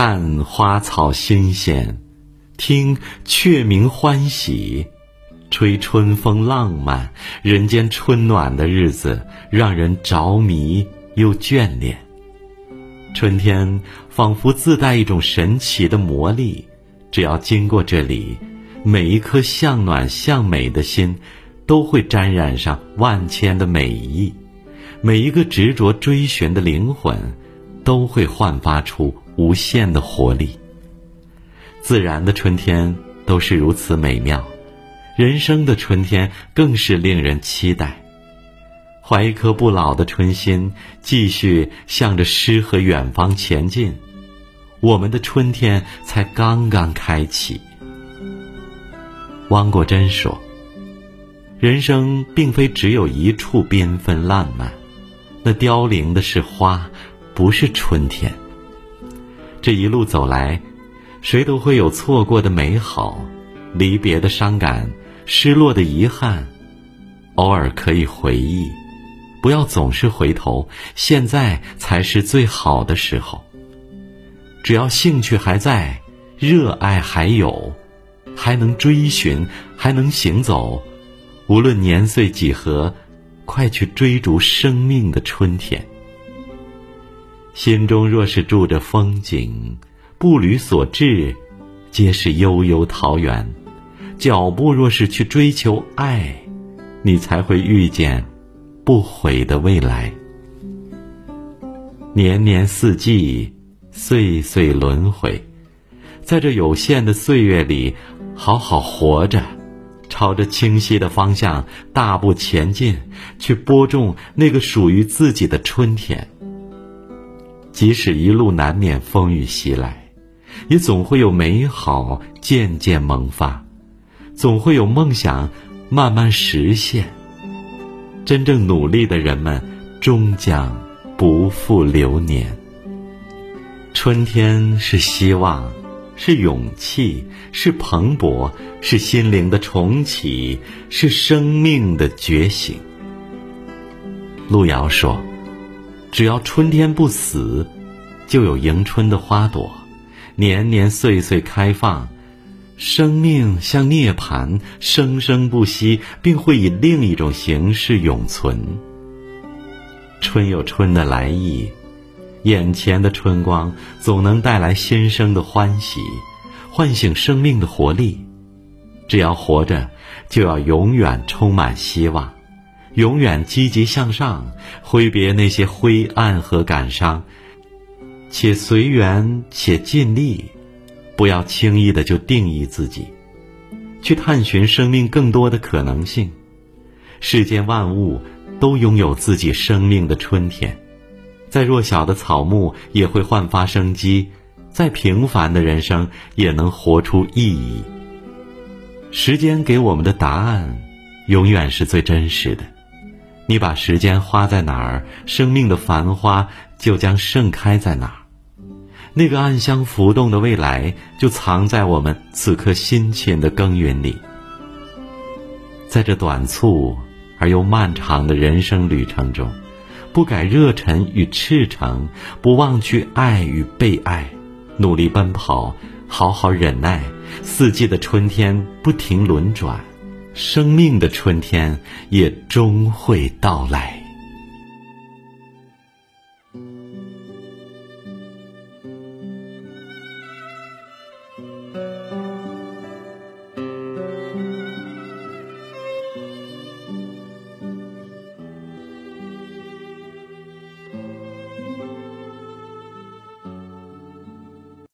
看花草新鲜，听雀鸣欢喜，吹春风浪漫，人间春暖的日子让人着迷又眷恋。春天仿佛自带一种神奇的魔力，只要经过这里，每一颗向暖向美的心，都会沾染上万千的美意；每一个执着追寻的灵魂，都会焕发出无限的活力。自然的春天都是如此美妙，人生的春天更是令人期待。怀一颗不老的春心，继续向着诗和远方前进，我们的春天才刚刚开启。汪国真说：“人生并非只有一处缤纷烂漫，那凋零的是花，不是春天。这一路走来，谁都会有错过的美好，离别的伤感，失落的遗憾，偶尔可以回忆。”不要总是回头，现在才是最好的时候。只要兴趣还在，热爱还有，还能追寻，还能行走，无论年岁几何，快去追逐生命的春天。心中若是住着风景，步履所至，皆是悠悠桃源。脚步若是去追求爱，你才会遇见。不悔的未来，年年四季，岁岁轮回，在这有限的岁月里，好好活着，朝着清晰的方向大步前进，去播种那个属于自己的春天。即使一路难免风雨袭来，也总会有美好渐渐萌发，总会有梦想慢慢实现。真正努力的人们，终将不负流年。春天是希望，是勇气，是蓬勃，是心灵的重启，是生命的觉醒。路遥说：“只要春天不死，就有迎春的花朵，年年岁岁开放。”生命像涅槃，生生不息，并会以另一种形式永存。春有春的来意，眼前的春光总能带来新生的欢喜，唤醒生命的活力。只要活着，就要永远充满希望，永远积极向上，挥别那些灰暗和感伤，且随缘，且尽力。不要轻易的就定义自己，去探寻生命更多的可能性。世间万物都拥有自己生命的春天，再弱小的草木也会焕发生机，再平凡的人生也能活出意义。时间给我们的答案，永远是最真实的。你把时间花在哪儿，生命的繁花就将盛开在哪儿。那个暗香浮动的未来，就藏在我们此刻辛勤的耕耘里。在这短促而又漫长的人生旅程中，不改热忱与赤诚，不忘去爱与被爱，努力奔跑，好好忍耐。四季的春天不停轮转，生命的春天也终会到来。